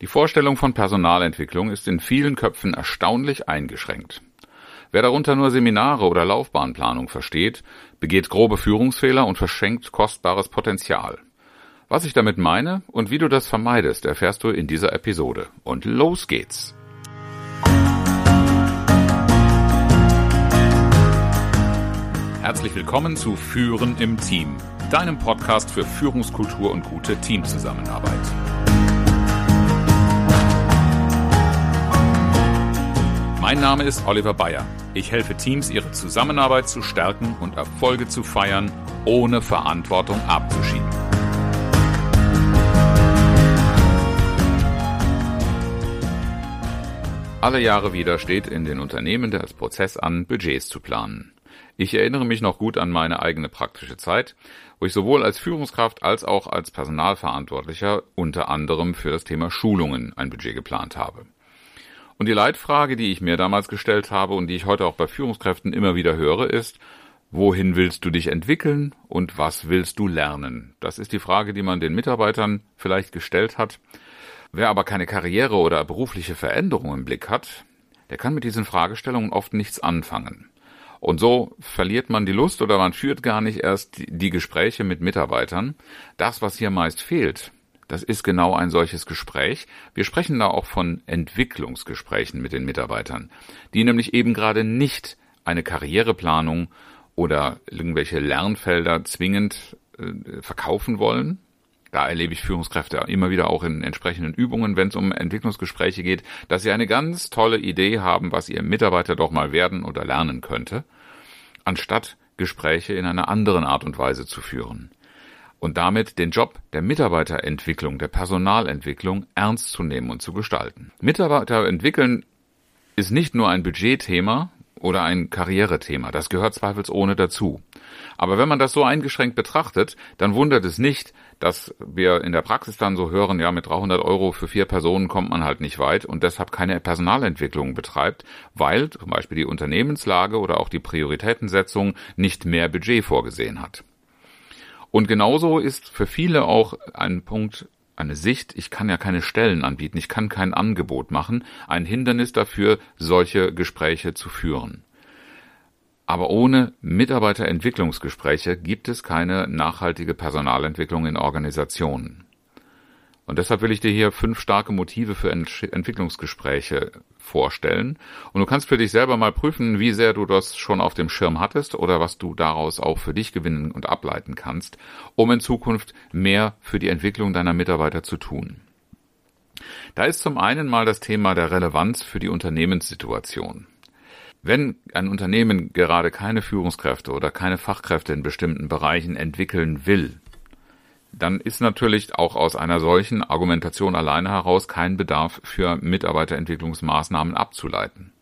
Die Vorstellung von Personalentwicklung ist in vielen Köpfen erstaunlich eingeschränkt. Wer darunter nur Seminare oder Laufbahnplanung versteht, begeht grobe Führungsfehler und verschenkt kostbares Potenzial. Was ich damit meine und wie du das vermeidest, erfährst du in dieser Episode. Und los geht's! Herzlich willkommen zu Führen im Team, deinem Podcast für Führungskultur und gute Teamzusammenarbeit. Mein Name ist Oliver Bayer. Ich helfe Teams, ihre Zusammenarbeit zu stärken und Erfolge zu feiern, ohne Verantwortung abzuschieben. Alle Jahre wieder steht in den Unternehmen das Prozess an, Budgets zu planen. Ich erinnere mich noch gut an meine eigene praktische Zeit, wo ich sowohl als Führungskraft als auch als Personalverantwortlicher unter anderem für das Thema Schulungen ein Budget geplant habe. Und die Leitfrage, die ich mir damals gestellt habe und die ich heute auch bei Führungskräften immer wieder höre, ist, wohin willst du dich entwickeln und was willst du lernen? Das ist die Frage, die man den Mitarbeitern vielleicht gestellt hat. Wer aber keine Karriere oder berufliche Veränderung im Blick hat, der kann mit diesen Fragestellungen oft nichts anfangen. Und so verliert man die Lust oder man führt gar nicht erst die Gespräche mit Mitarbeitern. Das, was hier meist fehlt, das ist genau ein solches Gespräch. Wir sprechen da auch von Entwicklungsgesprächen mit den Mitarbeitern, die nämlich eben gerade nicht eine Karriereplanung oder irgendwelche Lernfelder zwingend äh, verkaufen wollen. Da erlebe ich Führungskräfte immer wieder auch in entsprechenden Übungen, wenn es um Entwicklungsgespräche geht, dass sie eine ganz tolle Idee haben, was ihr Mitarbeiter doch mal werden oder lernen könnte, anstatt Gespräche in einer anderen Art und Weise zu führen und damit den Job der Mitarbeiterentwicklung, der Personalentwicklung ernst zu nehmen und zu gestalten. Mitarbeiter entwickeln ist nicht nur ein Budgetthema oder ein Karrierethema, das gehört zweifelsohne dazu. Aber wenn man das so eingeschränkt betrachtet, dann wundert es nicht, dass wir in der Praxis dann so hören, ja, mit 300 Euro für vier Personen kommt man halt nicht weit und deshalb keine Personalentwicklung betreibt, weil zum Beispiel die Unternehmenslage oder auch die Prioritätensetzung nicht mehr Budget vorgesehen hat. Und genauso ist für viele auch ein Punkt, eine Sicht, ich kann ja keine Stellen anbieten, ich kann kein Angebot machen, ein Hindernis dafür, solche Gespräche zu führen. Aber ohne Mitarbeiterentwicklungsgespräche gibt es keine nachhaltige Personalentwicklung in Organisationen. Und deshalb will ich dir hier fünf starke Motive für Ent Entwicklungsgespräche vorstellen. Und du kannst für dich selber mal prüfen, wie sehr du das schon auf dem Schirm hattest oder was du daraus auch für dich gewinnen und ableiten kannst, um in Zukunft mehr für die Entwicklung deiner Mitarbeiter zu tun. Da ist zum einen mal das Thema der Relevanz für die Unternehmenssituation. Wenn ein Unternehmen gerade keine Führungskräfte oder keine Fachkräfte in bestimmten Bereichen entwickeln will, dann ist natürlich auch aus einer solchen Argumentation alleine heraus kein Bedarf für Mitarbeiterentwicklungsmaßnahmen abzuleiten.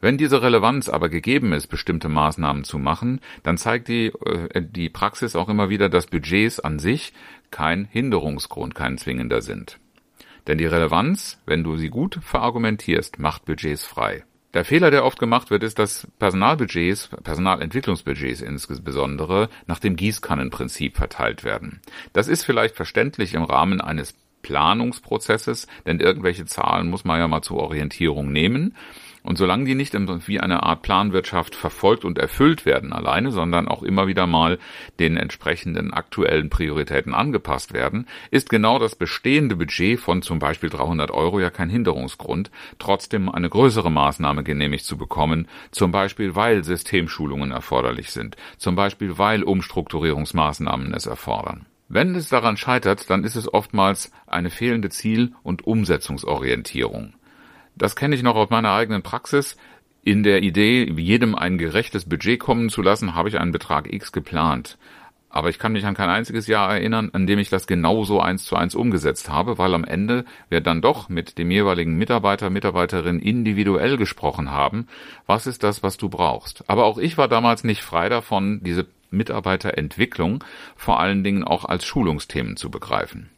Wenn diese Relevanz aber gegeben ist, bestimmte Maßnahmen zu machen, dann zeigt die, äh, die Praxis auch immer wieder, dass Budgets an sich kein Hinderungsgrund, kein zwingender sind. Denn die Relevanz, wenn du sie gut verargumentierst, macht Budgets frei. Der Fehler, der oft gemacht wird, ist, dass Personalbudgets, Personalentwicklungsbudgets insbesondere, nach dem Gießkannenprinzip verteilt werden. Das ist vielleicht verständlich im Rahmen eines Planungsprozesses, denn irgendwelche Zahlen muss man ja mal zur Orientierung nehmen. Und solange die nicht wie eine Art Planwirtschaft verfolgt und erfüllt werden alleine, sondern auch immer wieder mal den entsprechenden aktuellen Prioritäten angepasst werden, ist genau das bestehende Budget von zum Beispiel 300 Euro ja kein Hinderungsgrund, trotzdem eine größere Maßnahme genehmigt zu bekommen, zum Beispiel weil Systemschulungen erforderlich sind, zum Beispiel weil Umstrukturierungsmaßnahmen es erfordern. Wenn es daran scheitert, dann ist es oftmals eine fehlende Ziel- und Umsetzungsorientierung. Das kenne ich noch aus meiner eigenen Praxis. In der Idee, jedem ein gerechtes Budget kommen zu lassen, habe ich einen Betrag X geplant. Aber ich kann mich an kein einziges Jahr erinnern, an dem ich das genauso eins zu eins umgesetzt habe, weil am Ende wir dann doch mit dem jeweiligen Mitarbeiter, Mitarbeiterin individuell gesprochen haben. Was ist das, was du brauchst? Aber auch ich war damals nicht frei davon, diese Mitarbeiterentwicklung vor allen Dingen auch als Schulungsthemen zu begreifen.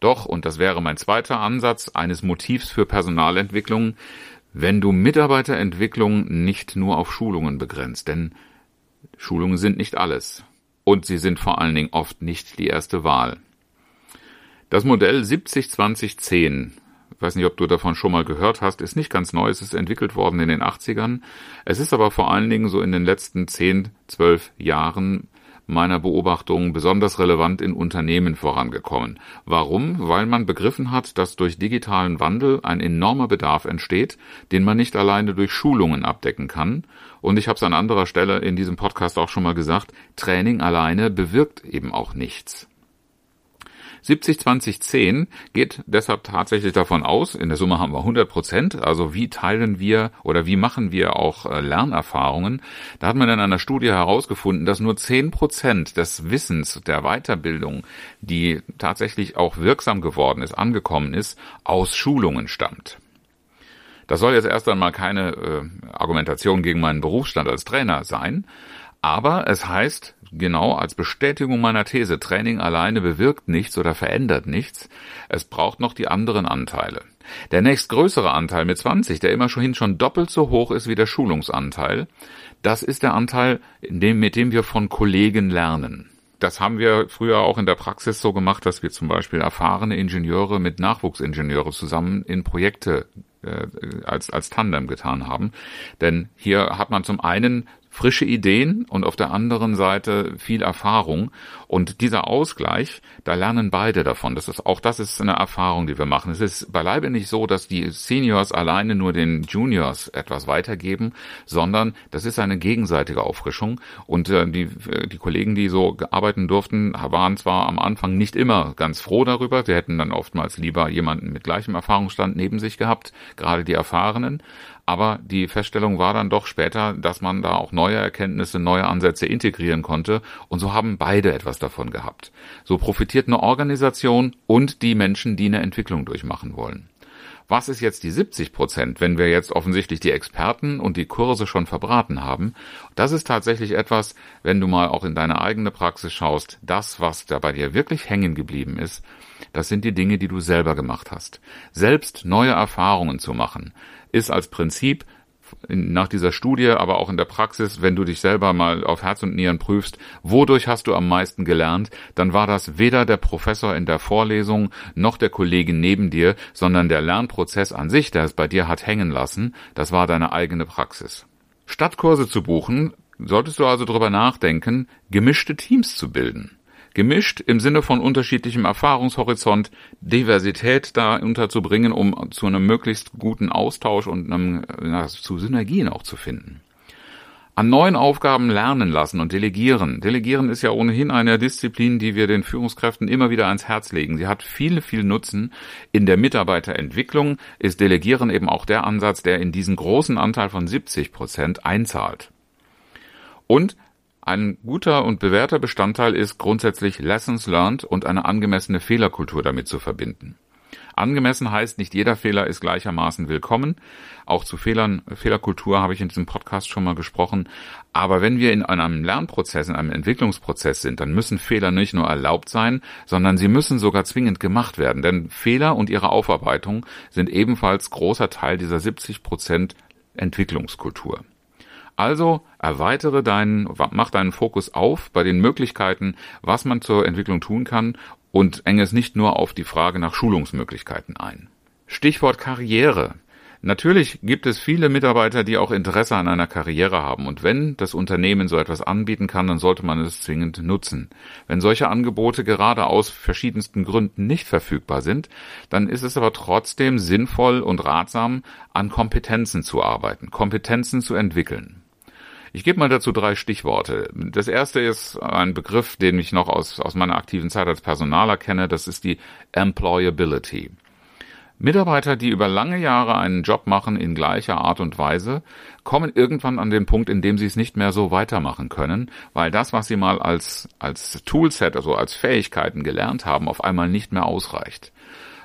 Doch, und das wäre mein zweiter Ansatz eines Motivs für Personalentwicklung, wenn du Mitarbeiterentwicklung nicht nur auf Schulungen begrenzt, denn Schulungen sind nicht alles und sie sind vor allen Dingen oft nicht die erste Wahl. Das Modell 70-20-10 ich weiß nicht, ob du davon schon mal gehört hast, ist nicht ganz neu, es ist entwickelt worden in den 80ern. Es ist aber vor allen Dingen so in den letzten 10, 12 Jahren meiner Beobachtung besonders relevant in Unternehmen vorangekommen. Warum? Weil man begriffen hat, dass durch digitalen Wandel ein enormer Bedarf entsteht, den man nicht alleine durch Schulungen abdecken kann. Und ich habe es an anderer Stelle in diesem Podcast auch schon mal gesagt, Training alleine bewirkt eben auch nichts. 70-20-10 geht deshalb tatsächlich davon aus, in der Summe haben wir 100 Prozent, also wie teilen wir oder wie machen wir auch äh, Lernerfahrungen. Da hat man in einer Studie herausgefunden, dass nur 10 Prozent des Wissens der Weiterbildung, die tatsächlich auch wirksam geworden ist, angekommen ist, aus Schulungen stammt. Das soll jetzt erst einmal keine äh, Argumentation gegen meinen Berufsstand als Trainer sein, aber es heißt, genau als Bestätigung meiner These, Training alleine bewirkt nichts oder verändert nichts. Es braucht noch die anderen Anteile. Der nächstgrößere Anteil mit 20, der immer schon schon doppelt so hoch ist wie der Schulungsanteil, das ist der Anteil, dem, mit dem wir von Kollegen lernen. Das haben wir früher auch in der Praxis so gemacht, dass wir zum Beispiel erfahrene Ingenieure mit Nachwuchsingenieure zusammen in Projekte äh, als, als Tandem getan haben. Denn hier hat man zum einen frische Ideen und auf der anderen Seite viel Erfahrung. Und dieser Ausgleich, da lernen beide davon. Das ist, auch das ist eine Erfahrung, die wir machen. Es ist beileibe nicht so, dass die Seniors alleine nur den Juniors etwas weitergeben, sondern das ist eine gegenseitige Auffrischung. Und äh, die, die Kollegen, die so arbeiten durften, waren zwar am Anfang nicht immer ganz froh darüber. Sie hätten dann oftmals lieber jemanden mit gleichem Erfahrungsstand neben sich gehabt, gerade die Erfahrenen. Aber die Feststellung war dann doch später, dass man da auch neue Erkenntnisse, neue Ansätze integrieren konnte. Und so haben beide etwas davon gehabt. So profitiert eine Organisation und die Menschen, die eine Entwicklung durchmachen wollen. Was ist jetzt die 70 Prozent, wenn wir jetzt offensichtlich die Experten und die Kurse schon verbraten haben? Das ist tatsächlich etwas, wenn du mal auch in deine eigene Praxis schaust, das, was da bei dir wirklich hängen geblieben ist, das sind die Dinge, die du selber gemacht hast. Selbst neue Erfahrungen zu machen, ist als Prinzip nach dieser Studie, aber auch in der Praxis, wenn du dich selber mal auf Herz und Nieren prüfst, wodurch hast du am meisten gelernt, dann war das weder der Professor in der Vorlesung noch der Kollege neben dir, sondern der Lernprozess an sich, der es bei dir hat hängen lassen, das war deine eigene Praxis. Statt Kurse zu buchen, solltest du also darüber nachdenken, gemischte Teams zu bilden gemischt im Sinne von unterschiedlichem Erfahrungshorizont, Diversität da unterzubringen, um zu einem möglichst guten Austausch und einem, ja, zu Synergien auch zu finden. An neuen Aufgaben lernen lassen und delegieren. Delegieren ist ja ohnehin eine Disziplin, die wir den Führungskräften immer wieder ans Herz legen. Sie hat viel, viel Nutzen. In der Mitarbeiterentwicklung ist Delegieren eben auch der Ansatz, der in diesen großen Anteil von 70 Prozent einzahlt. Und ein guter und bewährter Bestandteil ist grundsätzlich Lessons learned und eine angemessene Fehlerkultur damit zu verbinden. Angemessen heißt, nicht jeder Fehler ist gleichermaßen willkommen. Auch zu Fehlern, Fehlerkultur habe ich in diesem Podcast schon mal gesprochen. Aber wenn wir in einem Lernprozess, in einem Entwicklungsprozess sind, dann müssen Fehler nicht nur erlaubt sein, sondern sie müssen sogar zwingend gemacht werden. Denn Fehler und ihre Aufarbeitung sind ebenfalls großer Teil dieser 70 Prozent Entwicklungskultur. Also erweitere deinen, mach deinen Fokus auf bei den Möglichkeiten, was man zur Entwicklung tun kann und enge es nicht nur auf die Frage nach Schulungsmöglichkeiten ein. Stichwort Karriere. Natürlich gibt es viele Mitarbeiter, die auch Interesse an einer Karriere haben. Und wenn das Unternehmen so etwas anbieten kann, dann sollte man es zwingend nutzen. Wenn solche Angebote gerade aus verschiedensten Gründen nicht verfügbar sind, dann ist es aber trotzdem sinnvoll und ratsam, an Kompetenzen zu arbeiten, Kompetenzen zu entwickeln. Ich gebe mal dazu drei Stichworte. Das erste ist ein Begriff, den ich noch aus, aus meiner aktiven Zeit als Personaler kenne. Das ist die Employability. Mitarbeiter, die über lange Jahre einen Job machen in gleicher Art und Weise, kommen irgendwann an den Punkt, in dem sie es nicht mehr so weitermachen können, weil das, was sie mal als, als Toolset, also als Fähigkeiten gelernt haben, auf einmal nicht mehr ausreicht.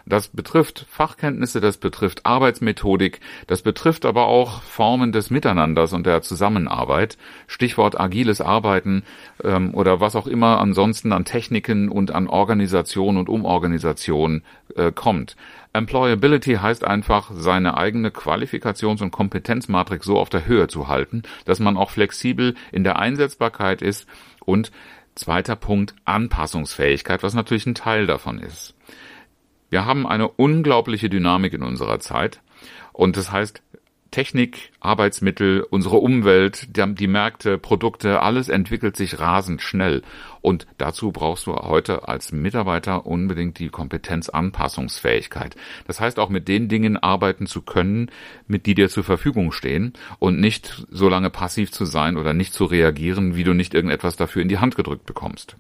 Das betrifft Fachkenntnisse, das betrifft Arbeitsmethodik, das betrifft aber auch Formen des Miteinanders und der Zusammenarbeit. Stichwort agiles Arbeiten ähm, oder was auch immer ansonsten an Techniken und an Organisation und Umorganisation äh, kommt. Employability heißt einfach, seine eigene Qualifikations- und Kompetenzmatrix so auf der Höhe zu halten, dass man auch flexibel in der Einsetzbarkeit ist und zweiter Punkt Anpassungsfähigkeit, was natürlich ein Teil davon ist. Wir haben eine unglaubliche Dynamik in unserer Zeit. Und das heißt, Technik, Arbeitsmittel, unsere Umwelt, die Märkte, Produkte, alles entwickelt sich rasend schnell. Und dazu brauchst du heute als Mitarbeiter unbedingt die Kompetenzanpassungsfähigkeit. Das heißt auch mit den Dingen arbeiten zu können, mit die dir zur Verfügung stehen und nicht so lange passiv zu sein oder nicht zu reagieren, wie du nicht irgendetwas dafür in die Hand gedrückt bekommst.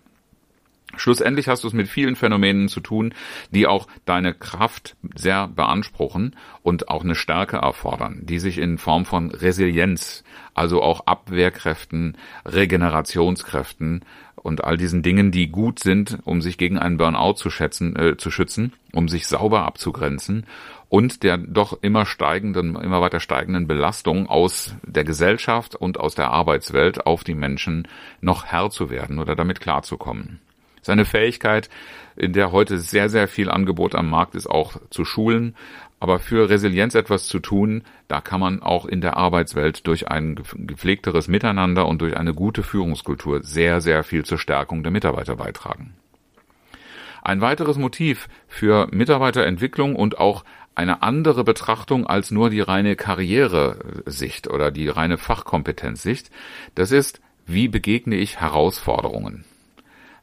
Schlussendlich hast du es mit vielen Phänomenen zu tun, die auch deine Kraft sehr beanspruchen und auch eine Stärke erfordern, die sich in Form von Resilienz, also auch Abwehrkräften, Regenerationskräften und all diesen Dingen, die gut sind, um sich gegen einen Burnout zu schätzen, äh, zu schützen, um sich sauber abzugrenzen und der doch immer steigenden, immer weiter steigenden Belastung aus der Gesellschaft und aus der Arbeitswelt auf die Menschen noch Herr zu werden oder damit klarzukommen. Seine Fähigkeit, in der heute sehr, sehr viel Angebot am Markt ist, auch zu schulen. Aber für Resilienz etwas zu tun, da kann man auch in der Arbeitswelt durch ein gepflegteres Miteinander und durch eine gute Führungskultur sehr, sehr viel zur Stärkung der Mitarbeiter beitragen. Ein weiteres Motiv für Mitarbeiterentwicklung und auch eine andere Betrachtung als nur die reine Karrieresicht oder die reine Fachkompetenzsicht, das ist, wie begegne ich Herausforderungen?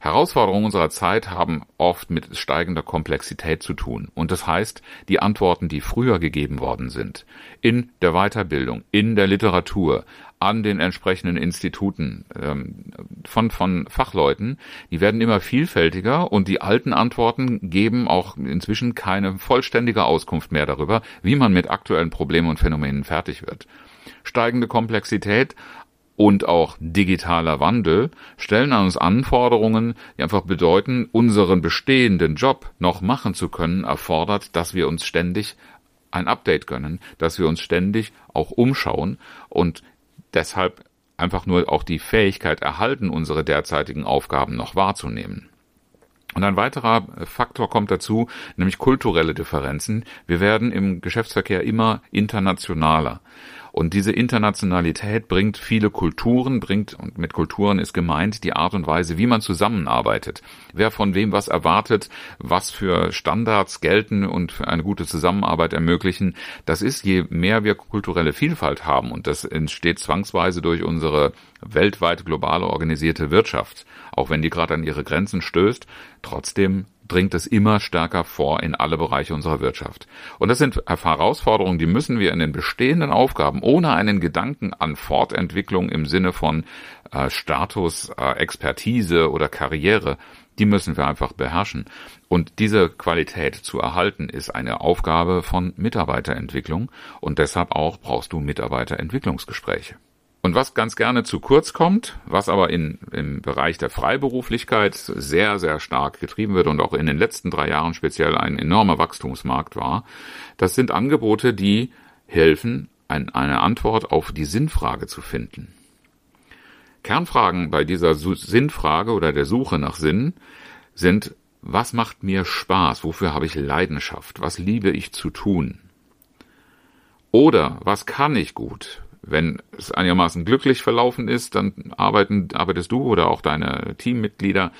Herausforderungen unserer Zeit haben oft mit steigender Komplexität zu tun. Und das heißt, die Antworten, die früher gegeben worden sind, in der Weiterbildung, in der Literatur, an den entsprechenden Instituten ähm, von, von Fachleuten, die werden immer vielfältiger und die alten Antworten geben auch inzwischen keine vollständige Auskunft mehr darüber, wie man mit aktuellen Problemen und Phänomenen fertig wird. Steigende Komplexität, und auch digitaler Wandel stellen an uns Anforderungen, die einfach bedeuten, unseren bestehenden Job noch machen zu können, erfordert, dass wir uns ständig ein Update gönnen, dass wir uns ständig auch umschauen und deshalb einfach nur auch die Fähigkeit erhalten, unsere derzeitigen Aufgaben noch wahrzunehmen. Und ein weiterer Faktor kommt dazu, nämlich kulturelle Differenzen. Wir werden im Geschäftsverkehr immer internationaler. Und diese Internationalität bringt viele Kulturen, bringt, und mit Kulturen ist gemeint, die Art und Weise, wie man zusammenarbeitet. Wer von wem was erwartet, was für Standards gelten und für eine gute Zusammenarbeit ermöglichen. Das ist, je mehr wir kulturelle Vielfalt haben, und das entsteht zwangsweise durch unsere weltweit globale organisierte Wirtschaft, auch wenn die gerade an ihre Grenzen stößt, trotzdem dringt es immer stärker vor in alle Bereiche unserer Wirtschaft. Und das sind Herausforderungen, die müssen wir in den bestehenden Aufgaben ohne einen Gedanken an Fortentwicklung im Sinne von äh, Status, äh, Expertise oder Karriere, die müssen wir einfach beherrschen. Und diese Qualität zu erhalten, ist eine Aufgabe von Mitarbeiterentwicklung und deshalb auch brauchst du Mitarbeiterentwicklungsgespräche. Und was ganz gerne zu kurz kommt, was aber in, im Bereich der Freiberuflichkeit sehr, sehr stark getrieben wird und auch in den letzten drei Jahren speziell ein enormer Wachstumsmarkt war, das sind Angebote, die helfen, ein, eine Antwort auf die Sinnfrage zu finden. Kernfragen bei dieser Sinnfrage oder der Suche nach Sinn sind, was macht mir Spaß? Wofür habe ich Leidenschaft? Was liebe ich zu tun? Oder was kann ich gut? Wenn es einigermaßen glücklich verlaufen ist, dann arbeiten, arbeitest du oder auch deine Teammitglieder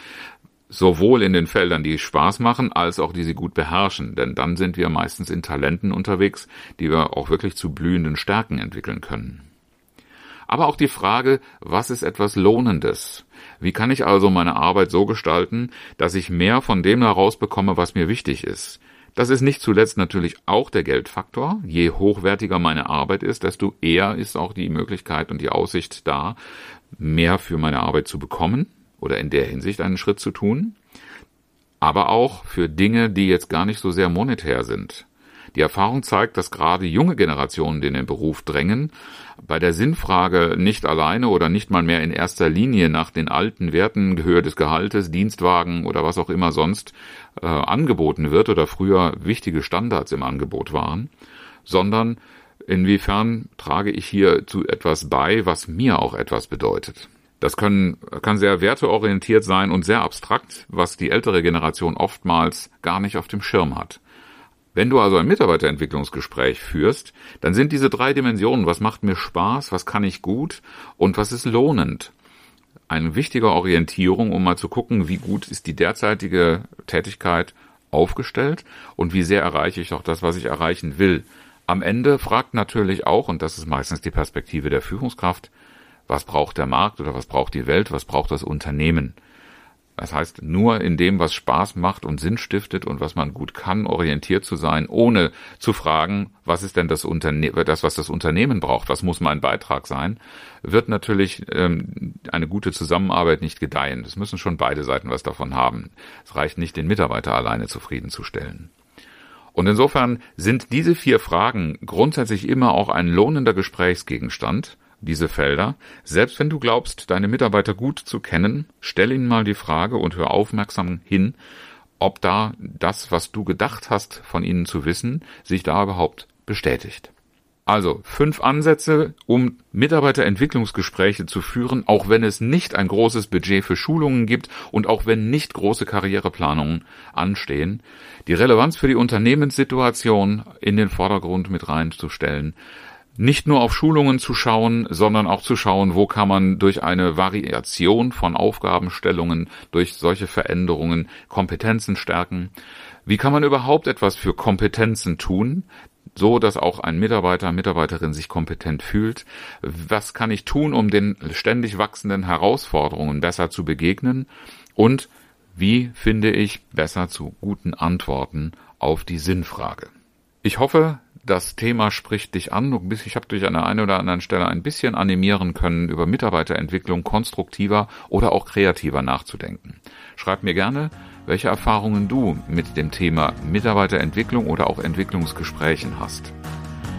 sowohl in den Feldern, die Spaß machen, als auch die sie gut beherrschen. Denn dann sind wir meistens in Talenten unterwegs, die wir auch wirklich zu blühenden Stärken entwickeln können. Aber auch die Frage, was ist etwas Lohnendes? Wie kann ich also meine Arbeit so gestalten, dass ich mehr von dem herausbekomme, was mir wichtig ist? Das ist nicht zuletzt natürlich auch der Geldfaktor. Je hochwertiger meine Arbeit ist, desto eher ist auch die Möglichkeit und die Aussicht da, mehr für meine Arbeit zu bekommen oder in der Hinsicht einen Schritt zu tun. Aber auch für Dinge, die jetzt gar nicht so sehr monetär sind. Die Erfahrung zeigt, dass gerade junge Generationen, die in den Beruf drängen, bei der Sinnfrage nicht alleine oder nicht mal mehr in erster Linie nach den alten Werten Höhe des Gehaltes, Dienstwagen oder was auch immer sonst äh, angeboten wird oder früher wichtige Standards im Angebot waren, sondern inwiefern trage ich hier zu etwas bei, was mir auch etwas bedeutet. Das können, kann sehr werteorientiert sein und sehr abstrakt, was die ältere Generation oftmals gar nicht auf dem Schirm hat. Wenn du also ein Mitarbeiterentwicklungsgespräch führst, dann sind diese drei Dimensionen, was macht mir Spaß, was kann ich gut und was ist lohnend, eine wichtige Orientierung, um mal zu gucken, wie gut ist die derzeitige Tätigkeit aufgestellt und wie sehr erreiche ich auch das, was ich erreichen will. Am Ende fragt natürlich auch, und das ist meistens die Perspektive der Führungskraft, was braucht der Markt oder was braucht die Welt, was braucht das Unternehmen. Das heißt, nur in dem, was Spaß macht und Sinn stiftet und was man gut kann, orientiert zu sein, ohne zu fragen, was ist denn das, Unterne das was das Unternehmen braucht, was muss mein Beitrag sein, wird natürlich ähm, eine gute Zusammenarbeit nicht gedeihen. Es müssen schon beide Seiten was davon haben. Es reicht nicht, den Mitarbeiter alleine zufriedenzustellen. Und insofern sind diese vier Fragen grundsätzlich immer auch ein lohnender Gesprächsgegenstand, diese Felder. Selbst wenn du glaubst, deine Mitarbeiter gut zu kennen, stell ihnen mal die Frage und hör aufmerksam hin, ob da das, was du gedacht hast, von ihnen zu wissen, sich da überhaupt bestätigt. Also fünf Ansätze, um Mitarbeiterentwicklungsgespräche zu führen, auch wenn es nicht ein großes Budget für Schulungen gibt und auch wenn nicht große Karriereplanungen anstehen, die Relevanz für die Unternehmenssituation in den Vordergrund mit reinzustellen, nicht nur auf Schulungen zu schauen, sondern auch zu schauen, wo kann man durch eine Variation von Aufgabenstellungen, durch solche Veränderungen Kompetenzen stärken. Wie kann man überhaupt etwas für Kompetenzen tun, so dass auch ein Mitarbeiter, Mitarbeiterin sich kompetent fühlt? Was kann ich tun, um den ständig wachsenden Herausforderungen besser zu begegnen? Und wie finde ich besser zu guten Antworten auf die Sinnfrage? Ich hoffe, das Thema spricht dich an. Ich habe dich an der einen oder anderen Stelle ein bisschen animieren können, über Mitarbeiterentwicklung konstruktiver oder auch kreativer nachzudenken. Schreib mir gerne, welche Erfahrungen du mit dem Thema Mitarbeiterentwicklung oder auch Entwicklungsgesprächen hast.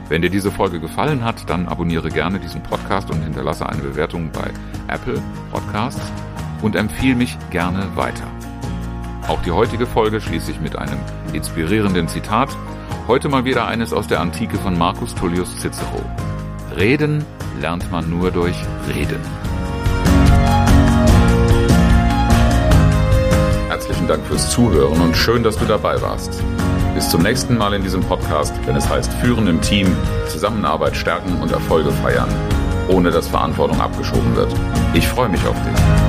Wenn dir diese Folge gefallen hat, dann abonniere gerne diesen Podcast und hinterlasse eine Bewertung bei Apple Podcasts und empfehle mich gerne weiter. Auch die heutige Folge schließe ich mit einem inspirierenden Zitat Heute mal wieder eines aus der Antike von Marcus Tullius Cicero. Reden lernt man nur durch Reden. Herzlichen Dank fürs Zuhören und schön, dass du dabei warst. Bis zum nächsten Mal in diesem Podcast, wenn es heißt Führen im Team, Zusammenarbeit stärken und Erfolge feiern, ohne dass Verantwortung abgeschoben wird. Ich freue mich auf dich.